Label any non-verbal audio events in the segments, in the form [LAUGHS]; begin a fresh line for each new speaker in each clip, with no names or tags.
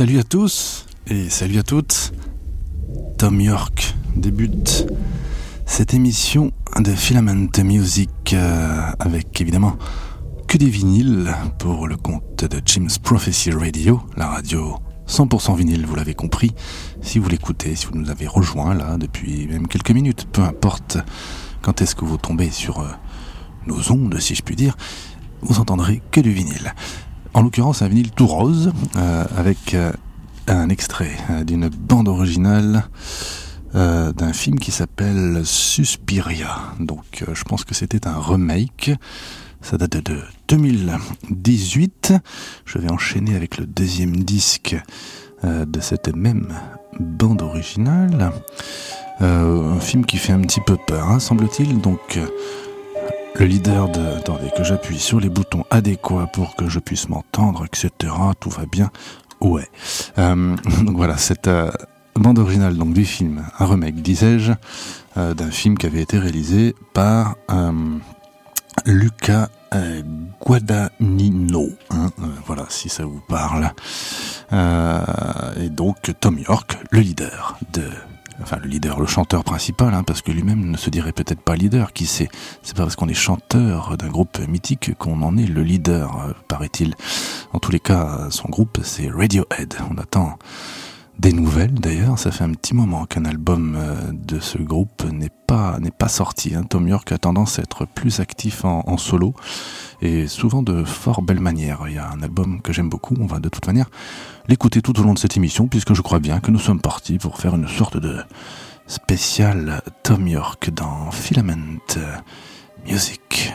Salut à tous et salut à toutes. Tom York débute cette émission de Filament Music euh, avec évidemment que des vinyles pour le compte de Jim's Prophecy Radio, la radio 100% vinyle, vous l'avez compris. Si vous l'écoutez, si vous nous avez rejoint là depuis même quelques minutes, peu importe quand est-ce que vous tombez sur euh, nos ondes, si je puis dire, vous entendrez que du vinyle. En l'occurrence, un vinyle tout rose euh, avec euh, un extrait euh, d'une bande originale d'un film qui s'appelle Suspiria. Donc, je pense que c'était un remake. Ça date de 2018. Je vais enchaîner avec le deuxième disque de cette même bande originale. Un film qui fait un petit peu peur, hein, semble-t-il. Donc, le leader de... Attendez, que j'appuie sur les boutons adéquats pour que je puisse m'entendre, etc. Tout va bien. Ouais. Euh, [LAUGHS] donc voilà, cette euh, bande originale donc, du film, un remake, disais-je, euh, d'un film qui avait été réalisé par Luca Guadagnino. hein, voilà, si ça vous parle. Et donc Tom York, le leader de enfin le leader, le chanteur principal, hein, parce que lui-même ne se dirait peut-être pas leader, qui sait? C'est pas parce qu'on est chanteur d'un groupe mythique qu'on en est le leader, euh, paraît-il. En tous les cas, son groupe, c'est Radiohead. On attend des nouvelles d'ailleurs. Ça fait un petit moment qu'un album euh, de ce groupe n'est pas n'est pas sorti. hein. Tom York a tendance à être plus actif en, solo et souvent de fort belle manière. Il y a un album que j'aime beaucoup. On va de toute manière l'écouter tout au long de cette émission puisque je crois bien que nous sommes partis pour faire une sorte de spécial Tom York dans Filament Music.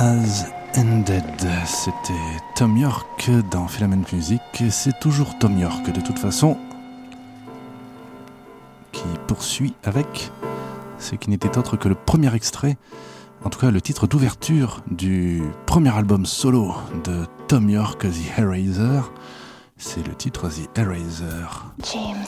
Has Ended. C'était Tom York dans Filament Music. C'est toujours Tom York de toute façon qui poursuit avec ce qui n'était autre que le premier extrait, en tout cas le titre d'ouverture du premier album solo de Tom York, The Eraser. C'est le titre The Eraser.
James.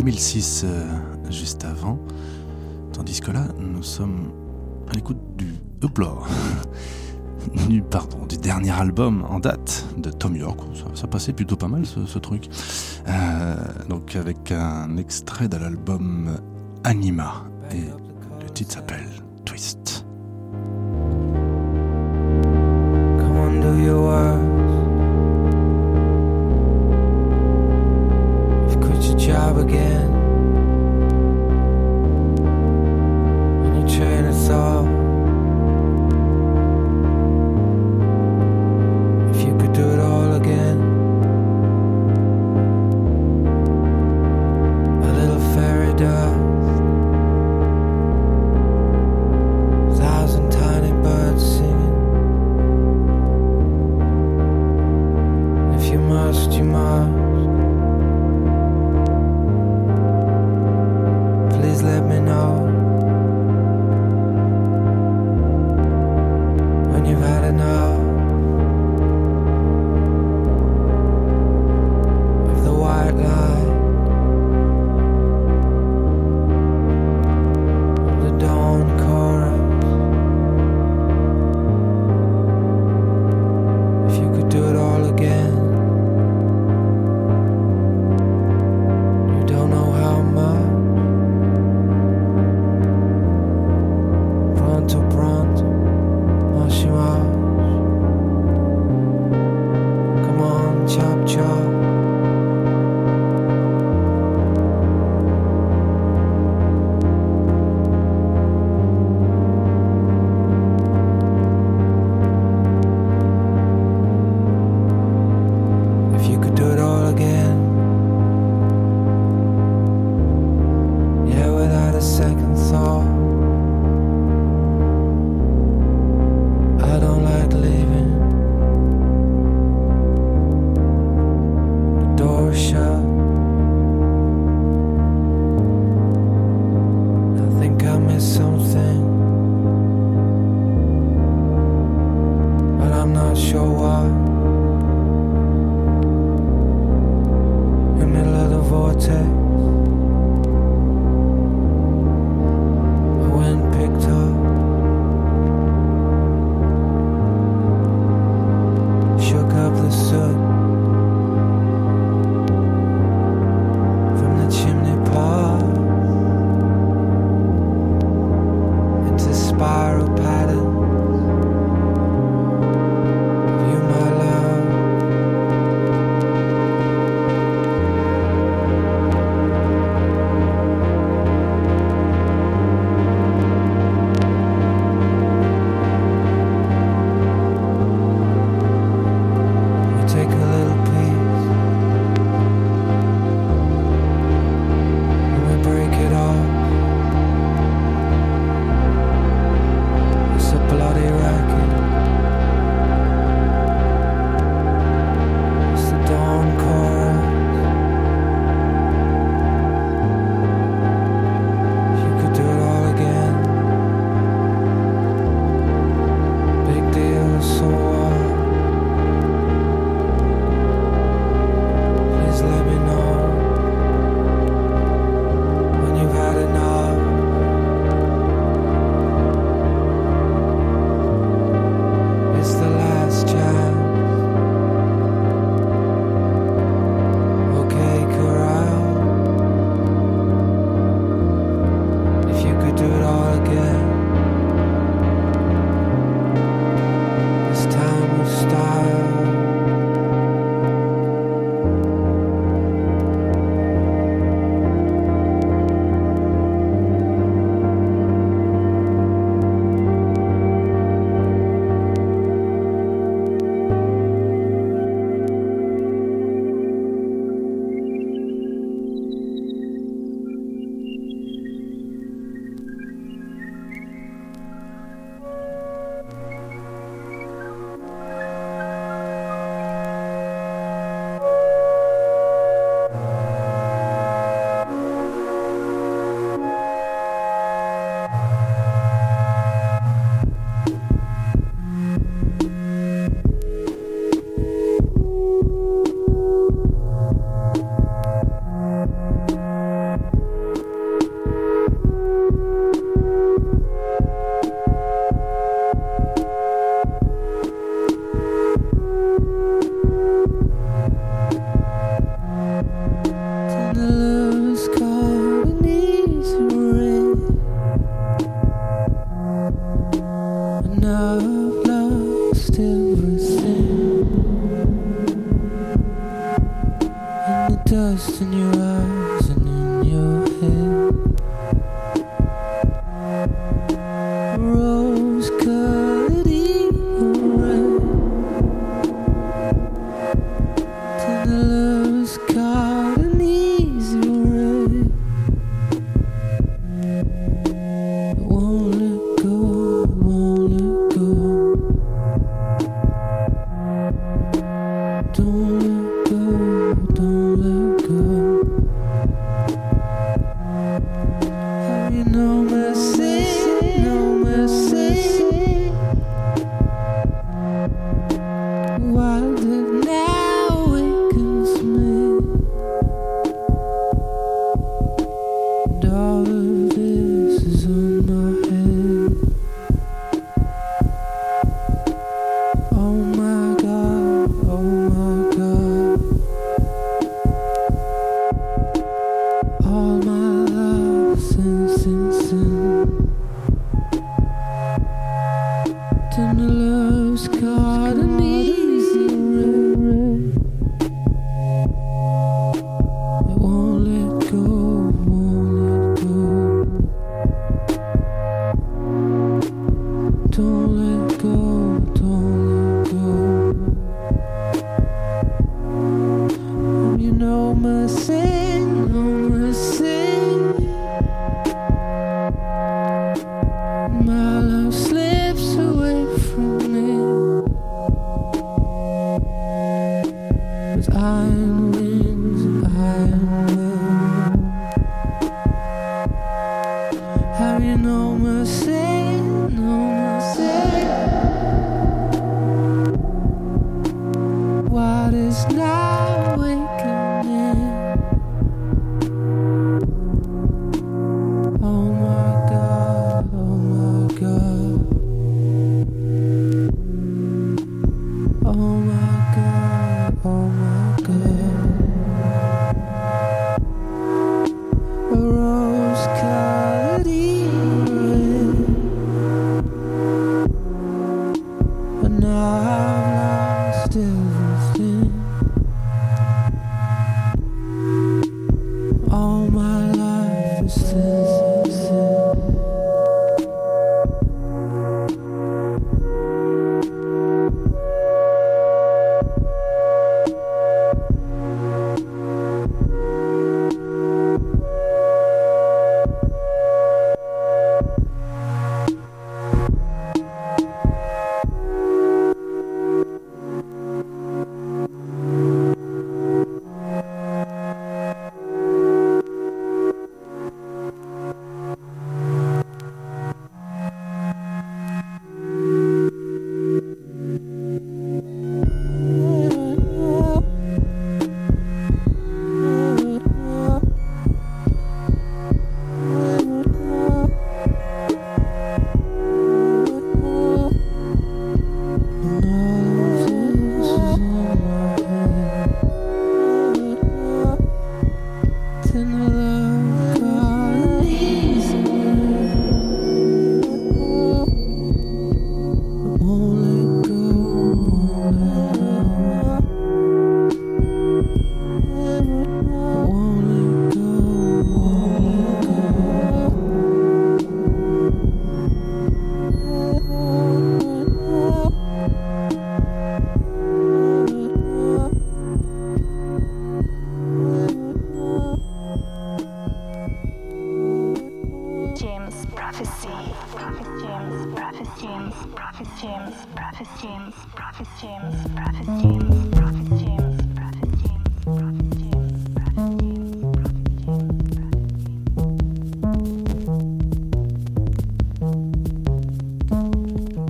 2006, euh, juste avant. Tandis que là, nous sommes à l'écoute du Uplore. [LAUGHS] du, pardon, du dernier album en date de Tom York. Ça, passait plutôt pas mal ce, truc. Euh, donc avec un extrait de l'album Anima. Et le titre s'appelle Twist.
Again. Don't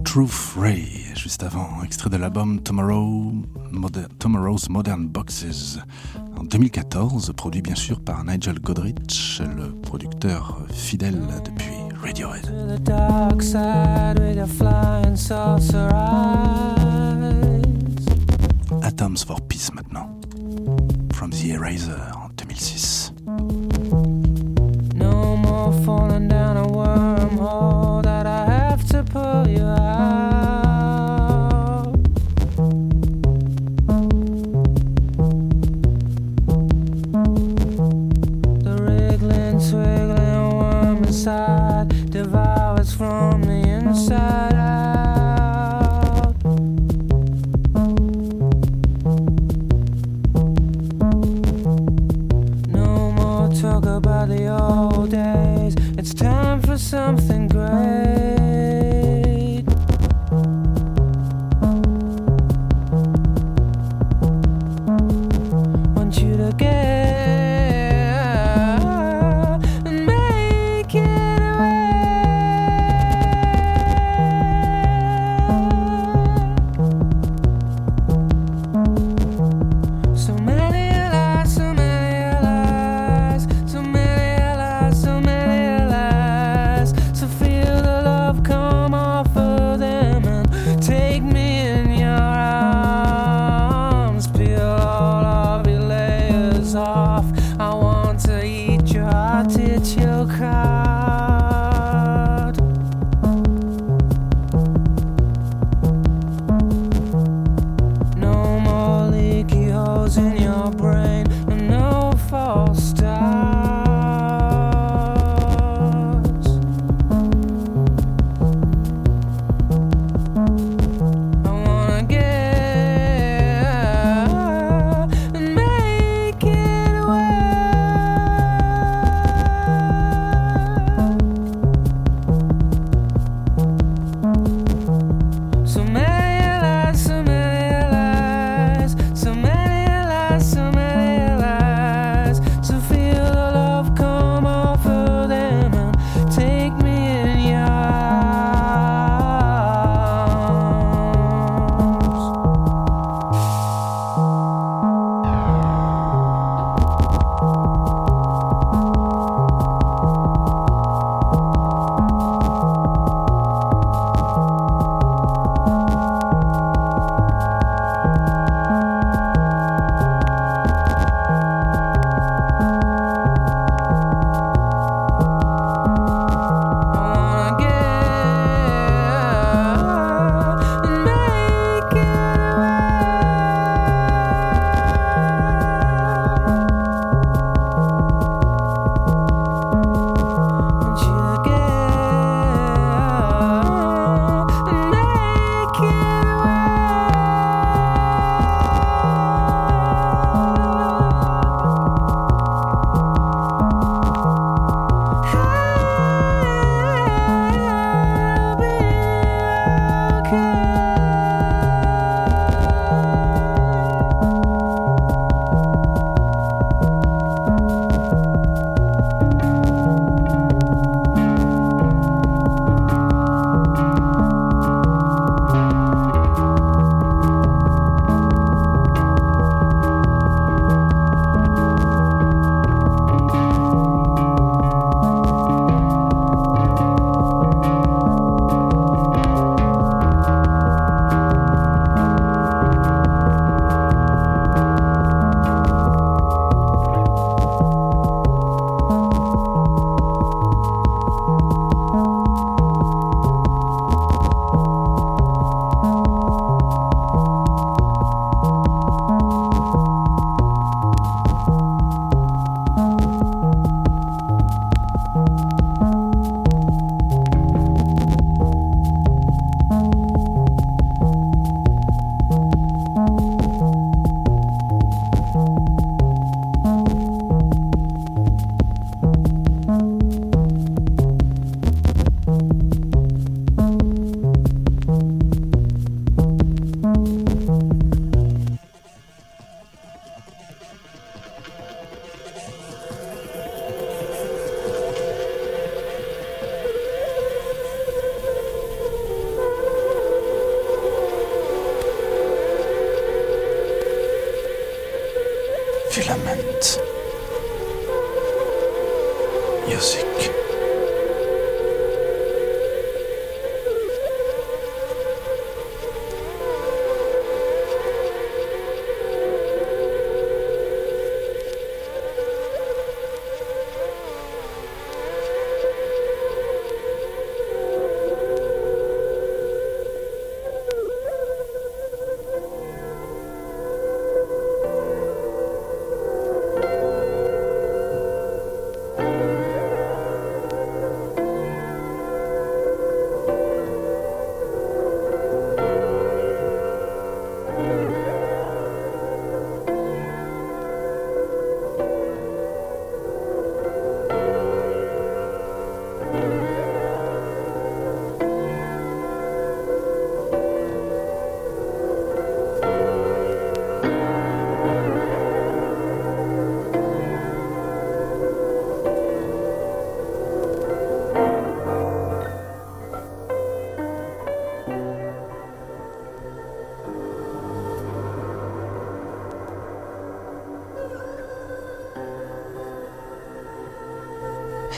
Truth Ray, juste avant, extrait de l'album Tomorrow, Tomorrow's Modern Boxes, en 2014, produit bien sûr par Nigel Godrich, le producteur fidèle depuis Radiohead. Atoms for Peace maintenant. From the Eraser en 2006.
No more falling down a wormhole.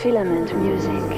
Filament music.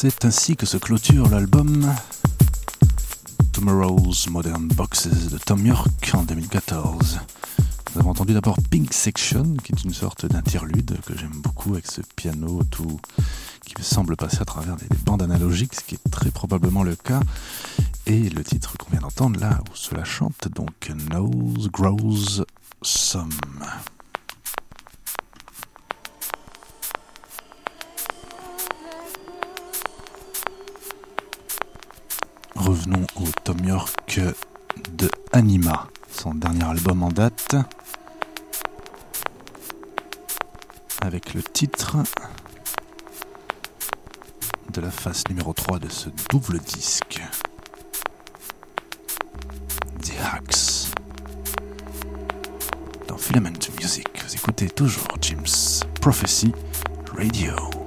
C'est ainsi que se clôture l'album Tomorrow's Modern Boxes de Tom York en 2014. Nous avons entendu d'abord Pink Section, qui est une sorte d'interlude que j'aime beaucoup avec ce piano tout qui me semble passer à travers des, bandes analogiques, ce qui est très probablement le cas. Et le titre qu'on vient d'entendre là, où cela chante, donc Nose Grows Some. Double disque. The Hacks. Dans Filament Music, vous écoutez toujours Jim's Prophecy Radio.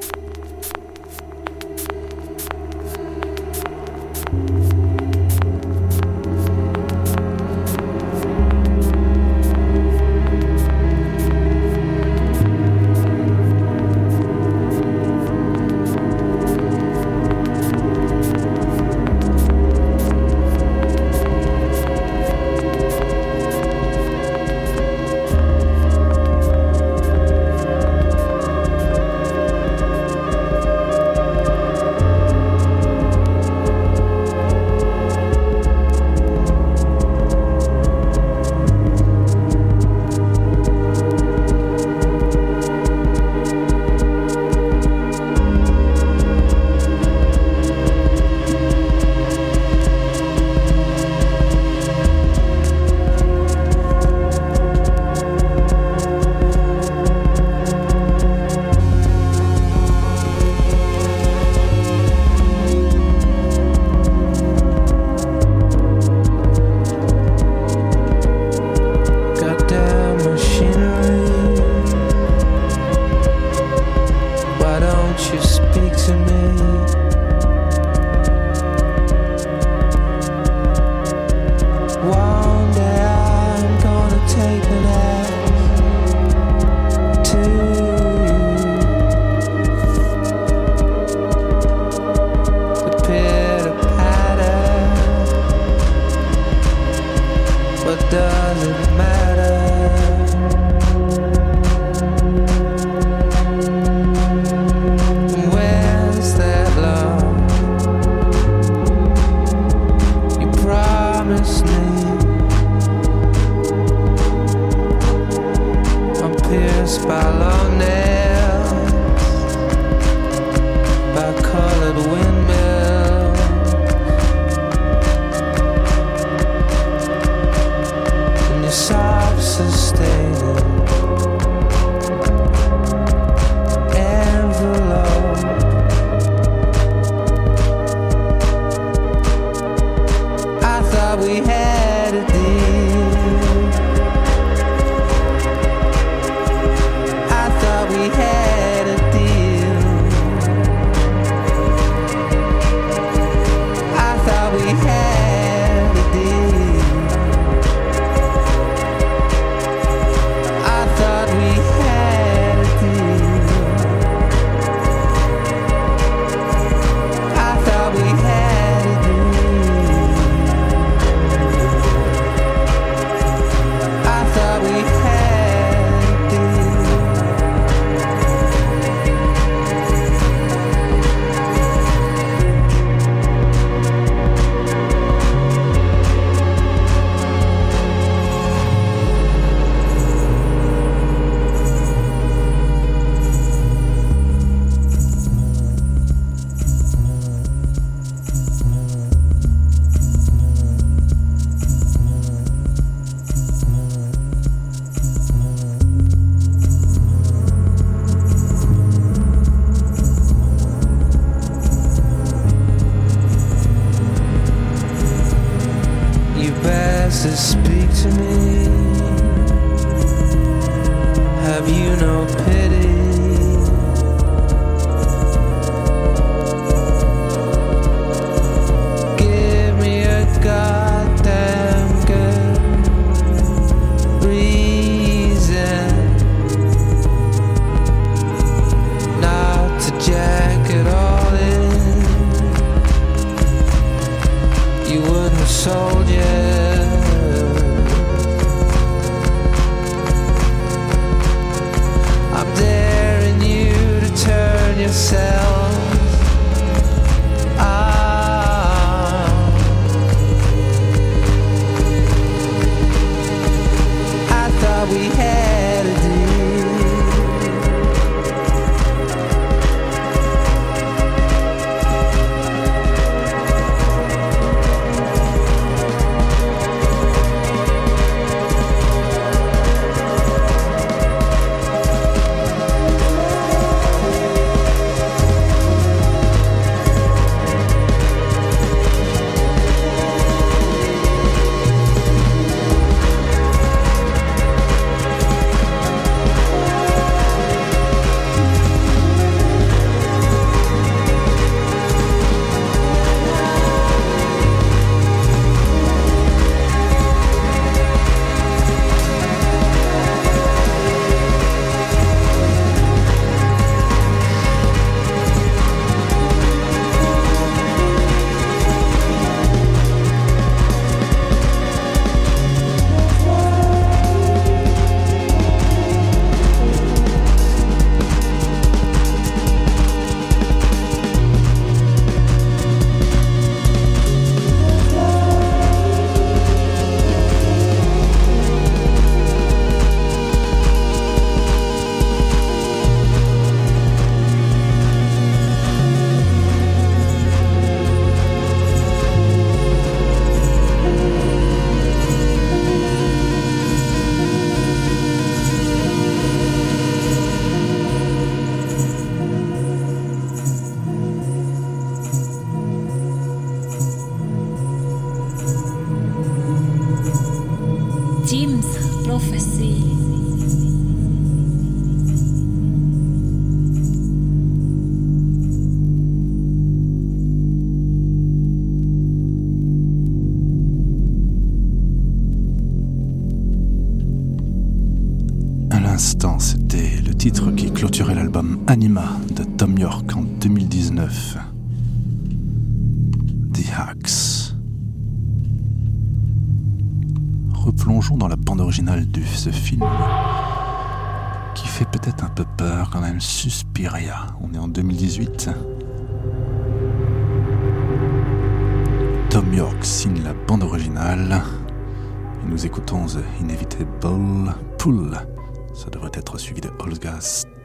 To speak to me. Have you no pity?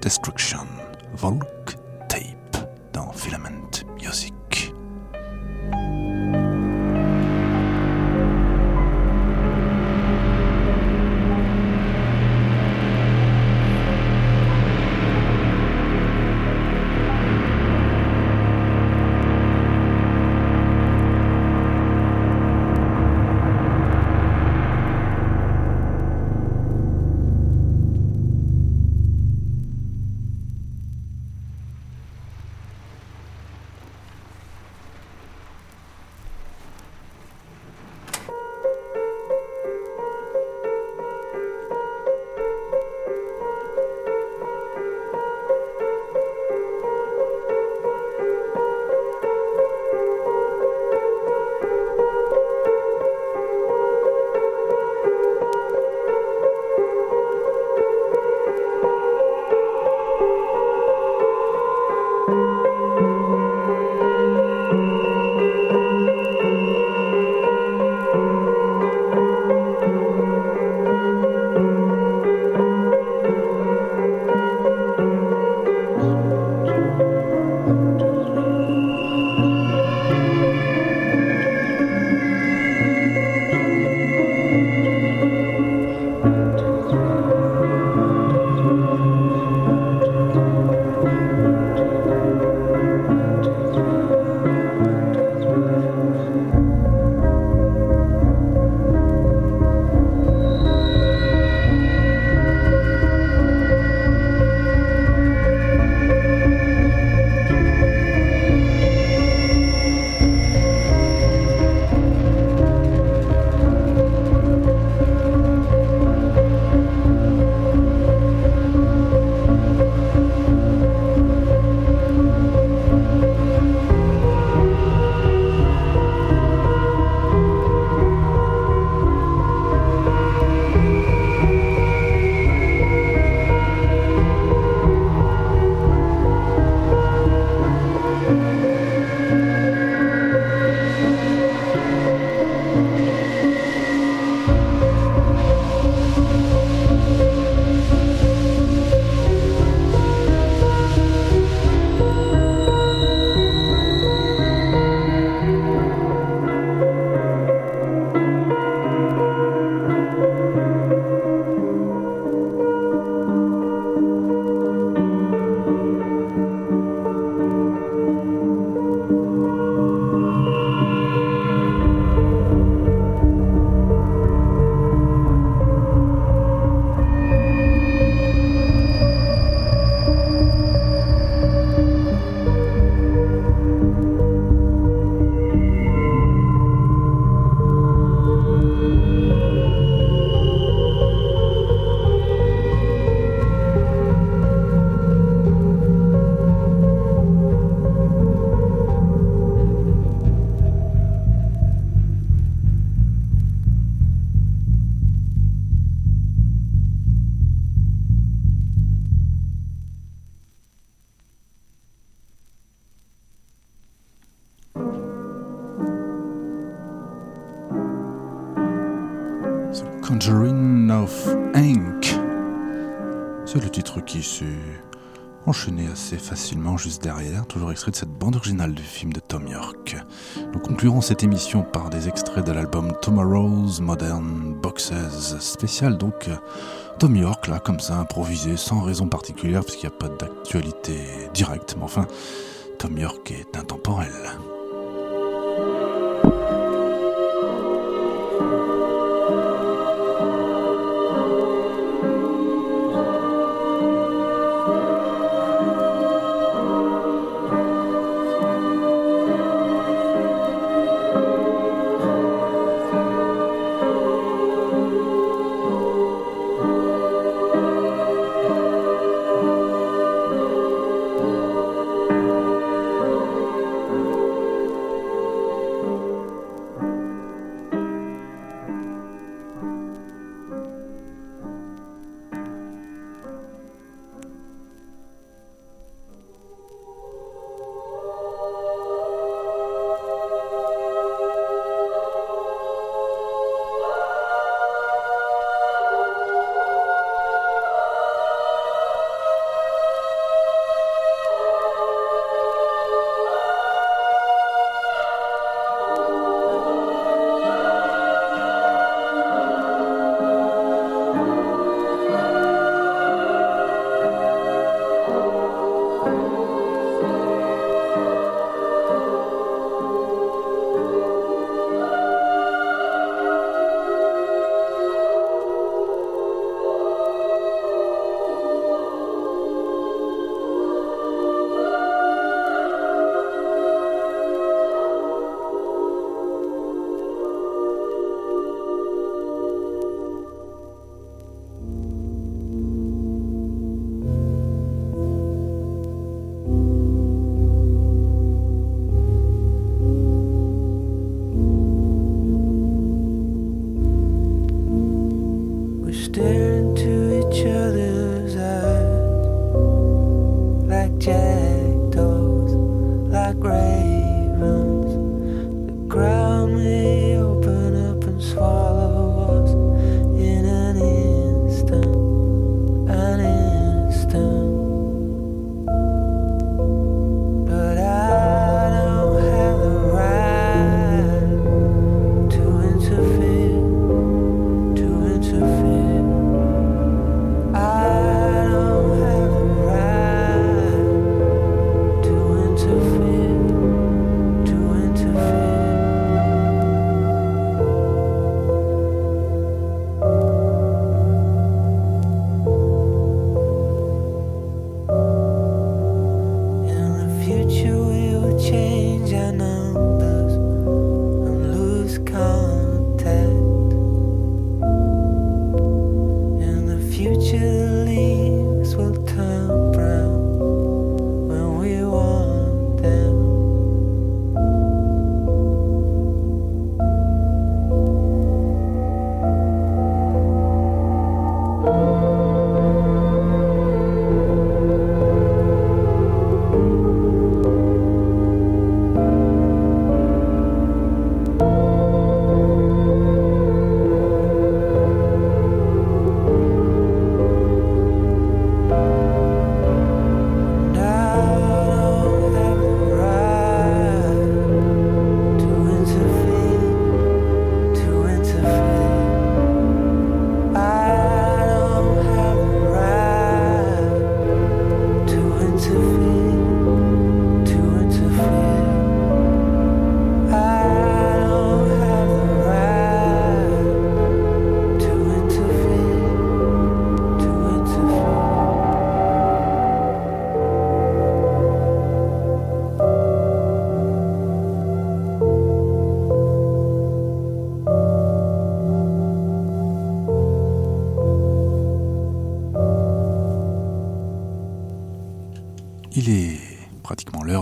Destruction, Volk
enchaîné assez facilement juste derrière, toujours extrait de cette bande originale du film de Tom York. Nous conclurons cette émission par des extraits de l'album Tomorrow's Modern Boxes, spécial donc euh, Tom York, là, comme ça, improvisé, sans raison particulière, parce qu'il n'y a pas d'actualité directe, mais enfin, Tom York est intemporel.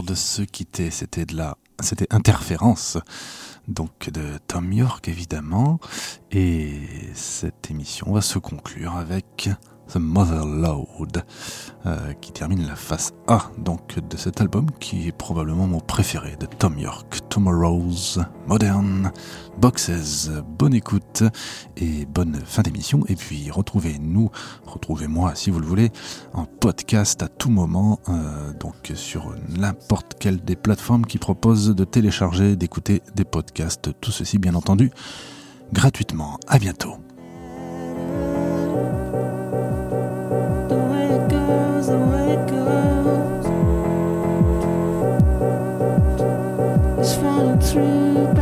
De se quitter. C'était de la, c'était interférence, donc de Tom York évidemment. Et cette émission va se conclure avec
The Mother Load, euh, qui termine la face A donc de cet album qui est probablement mon préféré de Tom York. Tomorrow's Modern Boxes. Bonne écoute et bonne fin d'émission. Et puis retrouvez-nous, retrouvez-moi si vous le voulez, en podcast à tout moment, euh, donc sur n'importe quelle des plateformes qui proposent de télécharger, d'écouter des podcasts. Tout ceci bien entendu gratuitement. À bientôt.
follow through.